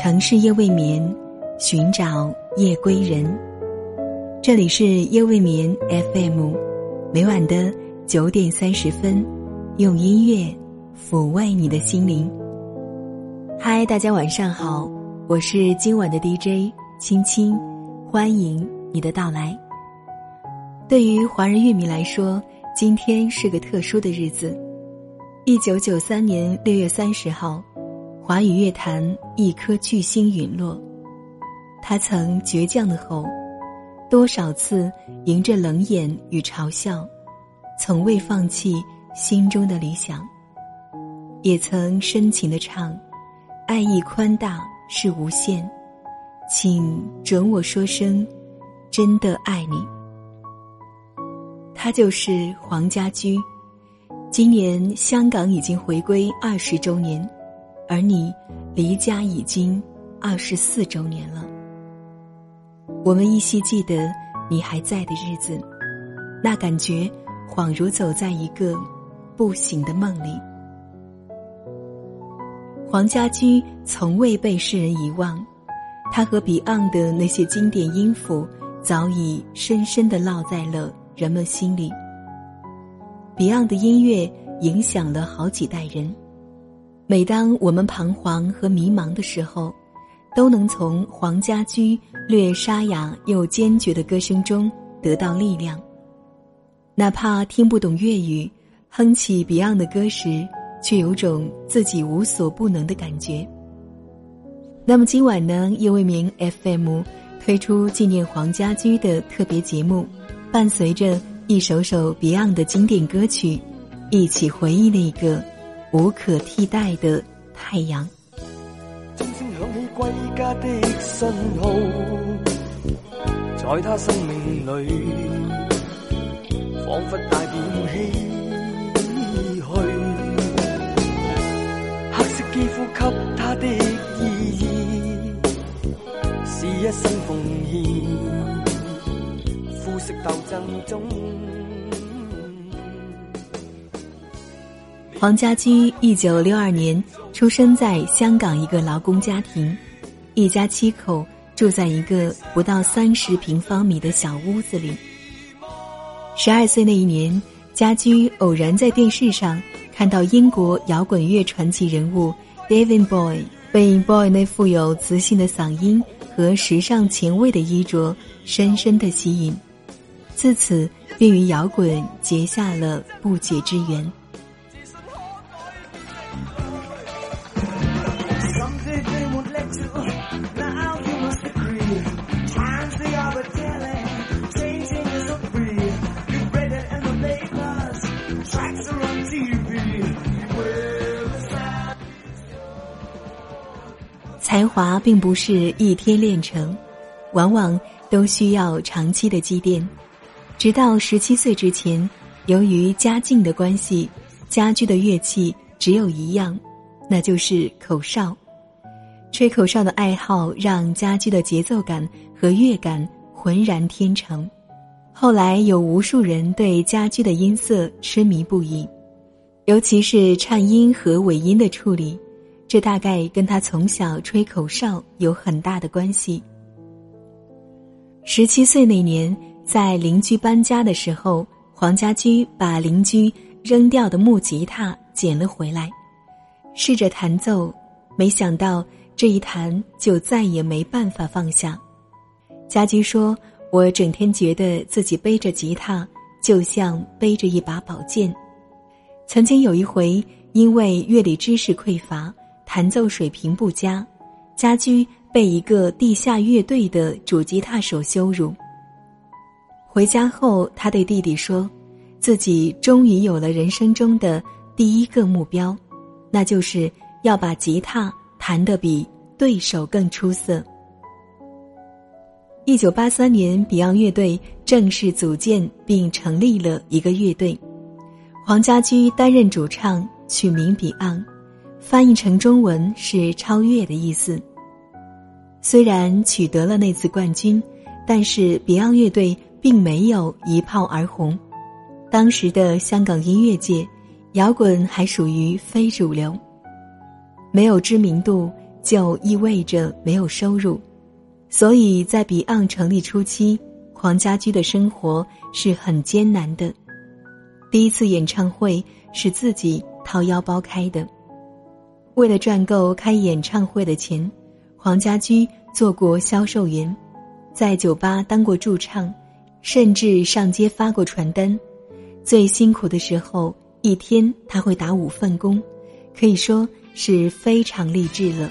城市夜未眠，寻找夜归人。这里是夜未眠 FM，每晚的九点三十分，用音乐抚慰你的心灵。嗨，大家晚上好，我是今晚的 DJ 青青，欢迎你的到来。对于华人乐迷来说，今天是个特殊的日子。一九九三年六月三十号。华语乐坛一颗巨星陨落，他曾倔强的吼，多少次迎着冷眼与嘲笑，从未放弃心中的理想。也曾深情的唱，爱意宽大是无限，请准我说声，真的爱你。他就是黄家驹，今年香港已经回归二十周年。而你离家已经二十四周年了，我们依稀记得你还在的日子，那感觉恍如走在一个不醒的梦里。黄家驹从未被世人遗忘，他和 Beyond 的那些经典音符早已深深的烙在了人们心里。Beyond 的音乐影响了好几代人。每当我们彷徨和迷茫的时候，都能从黄家驹略沙哑又坚决的歌声中得到力量。哪怕听不懂粤语，哼起 Beyond 的歌时，却有种自己无所不能的感觉。那么今晚呢，夜未明 FM 推出纪念黄家驹的特别节目，伴随着一首首 Beyond 的经典歌曲，一起回忆那个。无可替代的太阳。钟声响起归家的信号，在他生命里，仿佛带点唏嘘。黑色肌肤给他的意义，是一生奉献。肤色斗争中。黄家驹一九六二年出生在香港一个劳工家庭，一家七口住在一个不到三十平方米的小屋子里。十二岁那一年，家驹偶然在电视上看到英国摇滚乐传奇人物 David Bowie，被 Bowie 那富有磁性的嗓音和时尚前卫的衣着深深的吸引，自此便与摇滚结下了不解之缘。才华并不是一天练成，往往都需要长期的积淀。直到十七岁之前，由于家境的关系，家居的乐器只有一样，那就是口哨。吹口哨的爱好让家居的节奏感和乐感浑然天成。后来有无数人对家居的音色痴迷不已，尤其是颤音和尾音的处理。这大概跟他从小吹口哨有很大的关系。十七岁那年，在邻居搬家的时候，黄家驹把邻居扔掉的木吉他捡了回来，试着弹奏，没想到这一弹就再也没办法放下。家驹说：“我整天觉得自己背着吉他，就像背着一把宝剑。曾经有一回，因为乐理知识匮乏。”弹奏水平不佳，家驹被一个地下乐队的主吉他手羞辱。回家后，他对弟弟说：“自己终于有了人生中的第一个目标，那就是要把吉他弹得比对手更出色。”一九八三年彼岸乐队正式组建并成立了一个乐队，黄家驹担任主唱，取名彼岸。翻译成中文是“超越”的意思。虽然取得了那次冠军，但是 Beyond 乐队并没有一炮而红。当时的香港音乐界，摇滚还属于非主流，没有知名度，就意味着没有收入，所以在 Beyond 成立初期，黄家驹的生活是很艰难的。第一次演唱会是自己掏腰包开的，为了赚够开演唱会的钱，黄家驹做过销售员，在酒吧当过驻唱，甚至上街发过传单。最辛苦的时候，一天他会打五份工，可以说是非常励志了。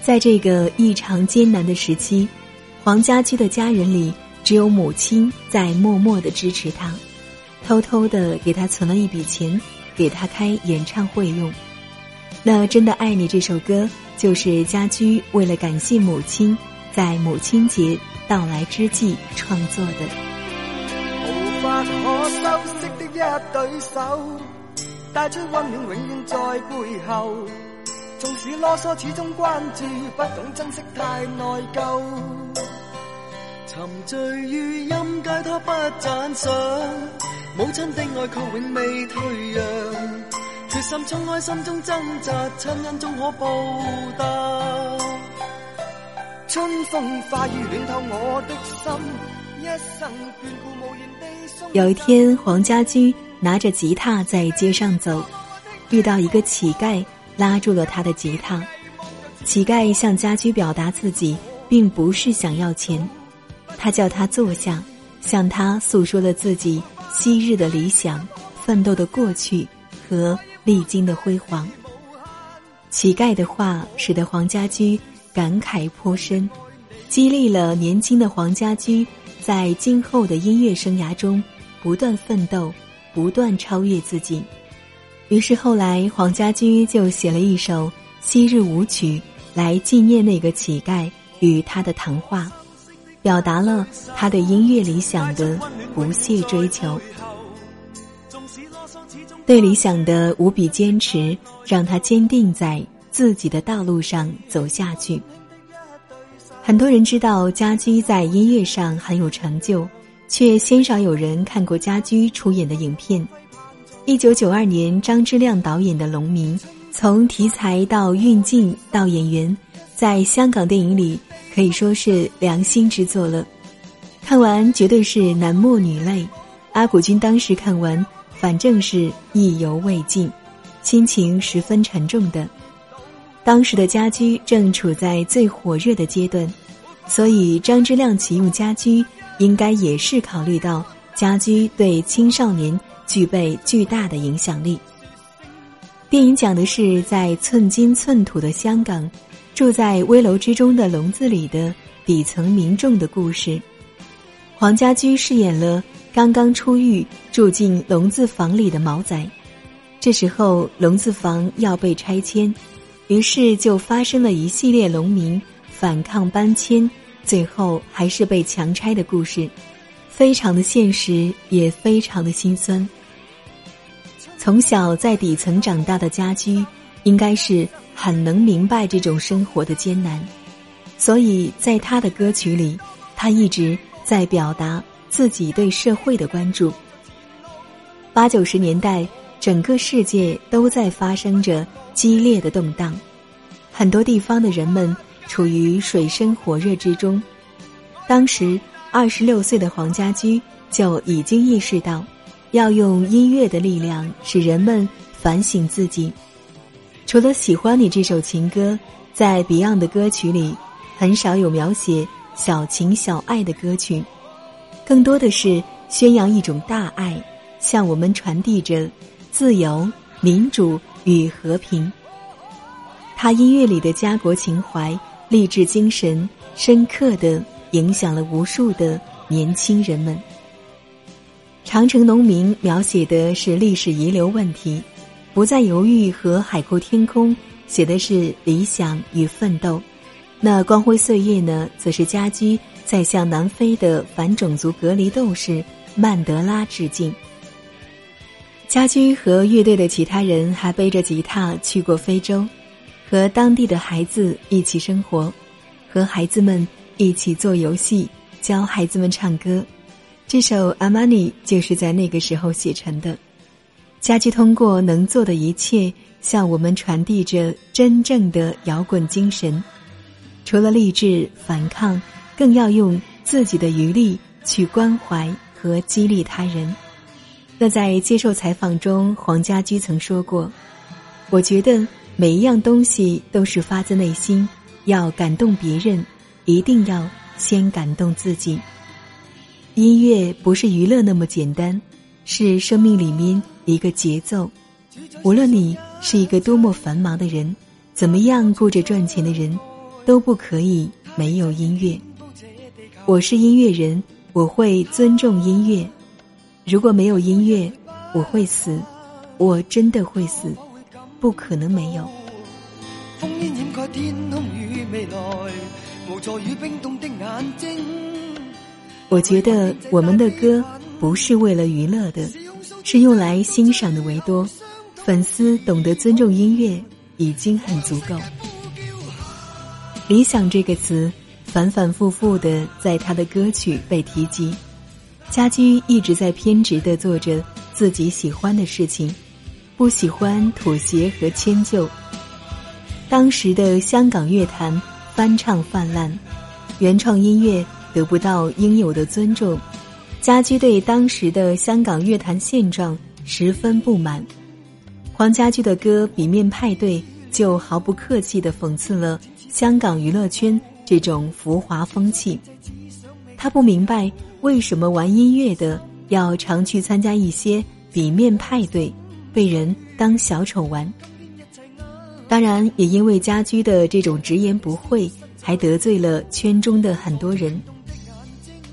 在这个异常艰难的时期，黄家驹的家人里只有母亲在默默的支持他。偷偷的给他存了一笔钱，给他开演唱会用。那真的爱你这首歌，就是家驹为了感谢母亲，在母亲节到来之际创作的。无法可修饰的一对手，带出温暖永远在背后。纵使啰嗦，始终关注，不懂珍惜太内疚。沉醉于音阶，他不赞赏。母亲的爱却永未退让，决心冲开心中挣扎，亲恩终可报答。春风化雨暖透我的心，一生眷顾无言地送。有一天，黄家驹拿着吉他在街上走，遇到一个乞丐，拉住了他的吉他。乞丐向家驹表达自己并不是想要钱，他叫他坐下，向他诉说了自己。昔日的理想、奋斗的过去和历经的辉煌。乞丐的话使得黄家驹感慨颇深，激励了年轻的黄家驹在今后的音乐生涯中不断奋斗、不断超越自己。于是后来，黄家驹就写了一首《昔日舞曲》来纪念那个乞丐与他的谈话。表达了他对音乐理想的不懈追求，对理想的无比坚持，让他坚定在自己的道路上走下去。很多人知道家驹在音乐上很有成就，却鲜少有人看过家驹出演的影片。一九九二年，张之亮导演的《农民》，从题材到运镜到演员，在香港电影里。可以说是良心之作了，看完绝对是男默女泪。阿古君当时看完，反正是意犹未尽，心情十分沉重的。当时的家居正处在最火热的阶段，所以张之亮启用家居，应该也是考虑到家居对青少年具备巨大的影响力。电影讲的是在寸金寸土的香港。住在危楼之中的笼子里的底层民众的故事，黄家驹饰演了刚刚出狱住进笼子房里的毛仔。这时候笼子房要被拆迁，于是就发生了一系列农民反抗搬迁，最后还是被强拆的故事，非常的现实，也非常的心酸。从小在底层长大的家居，应该是。很能明白这种生活的艰难，所以在他的歌曲里，他一直在表达自己对社会的关注。八九十年代，整个世界都在发生着激烈的动荡，很多地方的人们处于水深火热之中。当时，二十六岁的黄家驹就已经意识到，要用音乐的力量使人们反省自己。除了喜欢你这首情歌，在 Beyond 的歌曲里，很少有描写小情小爱的歌曲，更多的是宣扬一种大爱，向我们传递着自由、民主与和平。他音乐里的家国情怀、励志精神，深刻的影响了无数的年轻人们。长城农民描写的是历史遗留问题。不再犹豫和海阔天空写的是理想与奋斗，那光辉岁月呢，则是家驹在向南非的反种族隔离斗士曼德拉致敬。家驹和乐队的其他人还背着吉他去过非洲，和当地的孩子一起生活，和孩子们一起做游戏，教孩子们唱歌。这首《阿玛尼》就是在那个时候写成的。家驹通过能做的一切，向我们传递着真正的摇滚精神。除了励志反抗，更要用自己的余力去关怀和激励他人。那在接受采访中，黄家驹曾说过：“我觉得每一样东西都是发自内心，要感动别人，一定要先感动自己。音乐不是娱乐那么简单，是生命里面一个节奏。无论你是一个多么繁忙的人，怎么样顾着赚钱的人，都不可以没有音乐。我是音乐人，我会尊重音乐。”如果没有音乐，我会死，我真的会死，不可能没有。我觉得我们的歌不是为了娱乐的，是用来欣赏的为多。粉丝懂得尊重音乐，已经很足够。理想这个词，反反复复的在他的歌曲被提及。家驹一直在偏执地做着自己喜欢的事情，不喜欢妥协和迁就。当时的香港乐坛翻唱泛滥，原创音乐得不到应有的尊重，家驹对当时的香港乐坛现状十分不满。黄家驹的歌《比面派对》就毫不客气地讽刺了香港娱乐圈这种浮华风气。他不明白。为什么玩音乐的要常去参加一些比面派对，被人当小丑玩？当然，也因为家居的这种直言不讳，还得罪了圈中的很多人。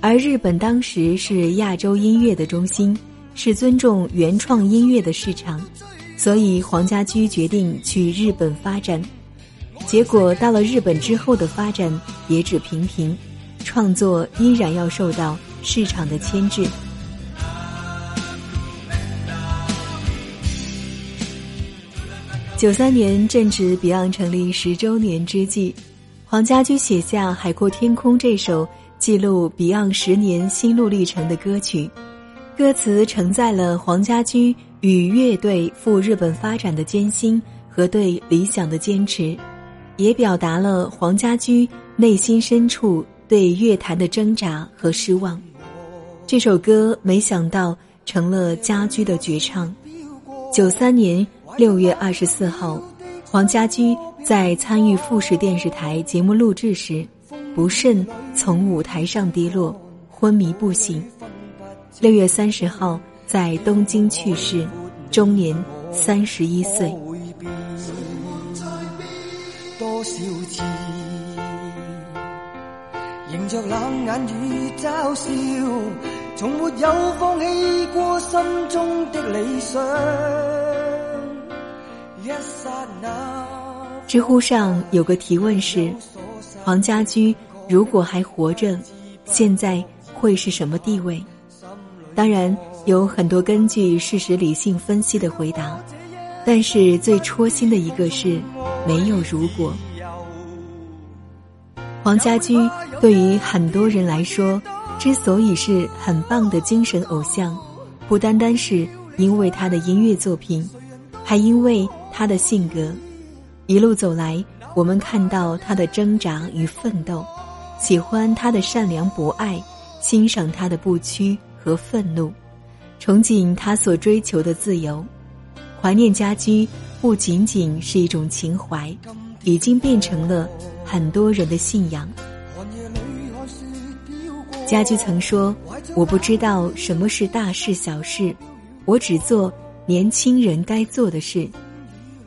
而日本当时是亚洲音乐的中心，是尊重原创音乐的市场，所以黄家驹决定去日本发展。结果到了日本之后的发展也只平平，创作依然要受到。市场的牵制。九三年正值 Beyond 成立十周年之际，黄家驹写下《海阔天空》这首记录 Beyond 十年心路历程的歌曲，歌词承载了黄家驹与乐队赴日本发展的艰辛和对理想的坚持，也表达了黄家驹内心深处对乐坛的挣扎和失望。这首歌没想到成了家驹的绝唱。九三年六月二十四号，黄家驹在参与富士电视台节目录制时，不慎从舞台上跌落，昏迷不醒。六月三十号在东京去世，终年三十一岁。迎着冷眼与嘲笑，从没有放弃过心中的理想。一刹那。知乎上有个提问是：黄家驹如果还活着，现在会是什么地位？当然有很多根据事实理性分析的回答，但是最戳心的一个是没有如果。黄家驹对于很多人来说，之所以是很棒的精神偶像，不单单是因为他的音乐作品，还因为他的性格。一路走来，我们看到他的挣扎与奋斗，喜欢他的善良博爱，欣赏他的不屈和愤怒，憧憬他所追求的自由。怀念家居不仅仅是一种情怀，已经变成了。很多人的信仰。家居曾说：“我不知道什么是大事小事，我只做年轻人该做的事。”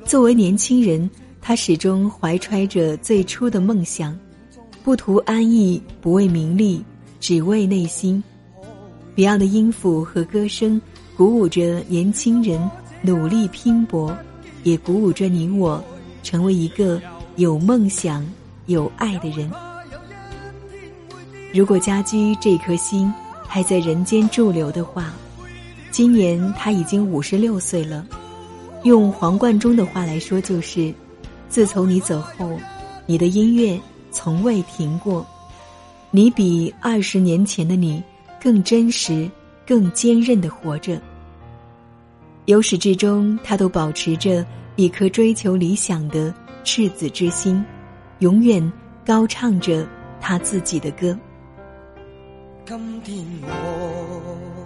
作为年轻人，他始终怀揣着最初的梦想，不图安逸，不为名利，只为内心。Beyond 的音符和歌声鼓舞着年轻人努力拼搏，也鼓舞着你我成为一个有梦想。有爱的人，如果家驹这颗心还在人间驻留的话，今年他已经五十六岁了。用黄贯中的话来说，就是自从你走后，你的音乐从未停过。你比二十年前的你更真实、更坚韧的活着。由始至终，他都保持着一颗追求理想的赤子之心，永远高唱着他自己的歌。今天我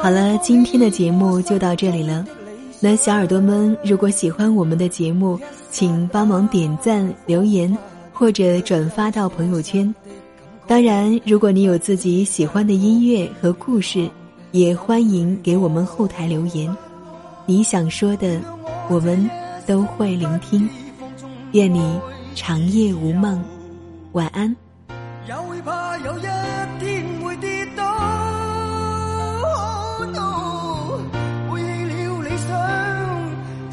好了，今天的节目就到这里了。那小耳朵们，如果喜欢我们的节目，请帮忙点赞、留言或者转发到朋友圈。当然，如果你有自己喜欢的音乐和故事，也欢迎给我们后台留言。你想说的，我们都会聆听。愿你长夜无梦，晚安。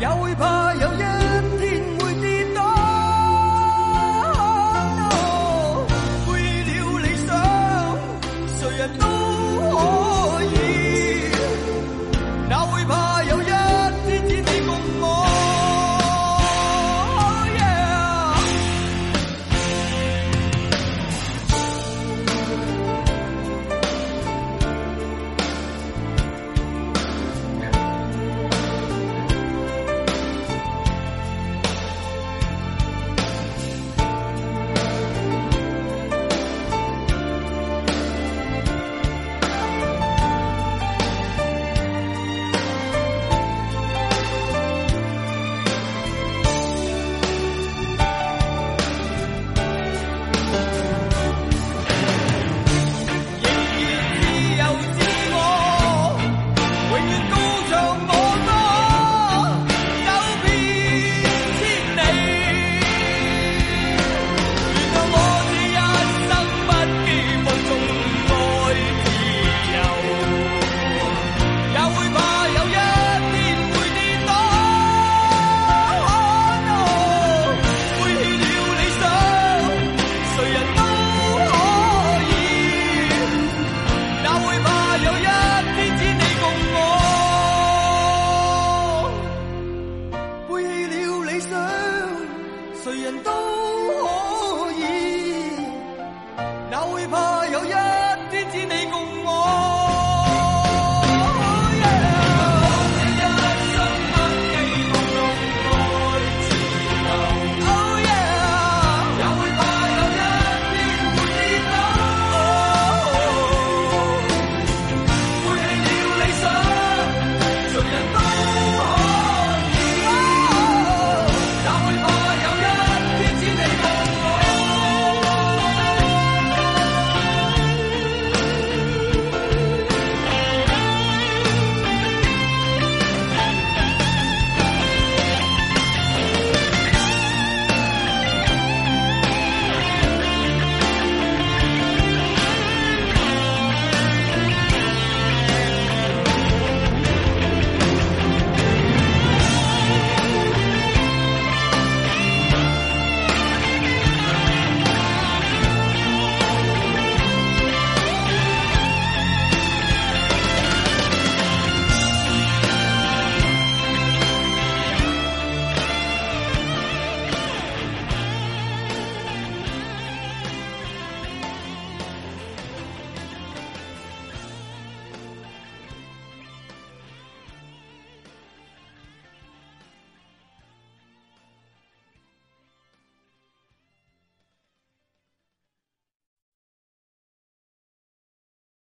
也会怕。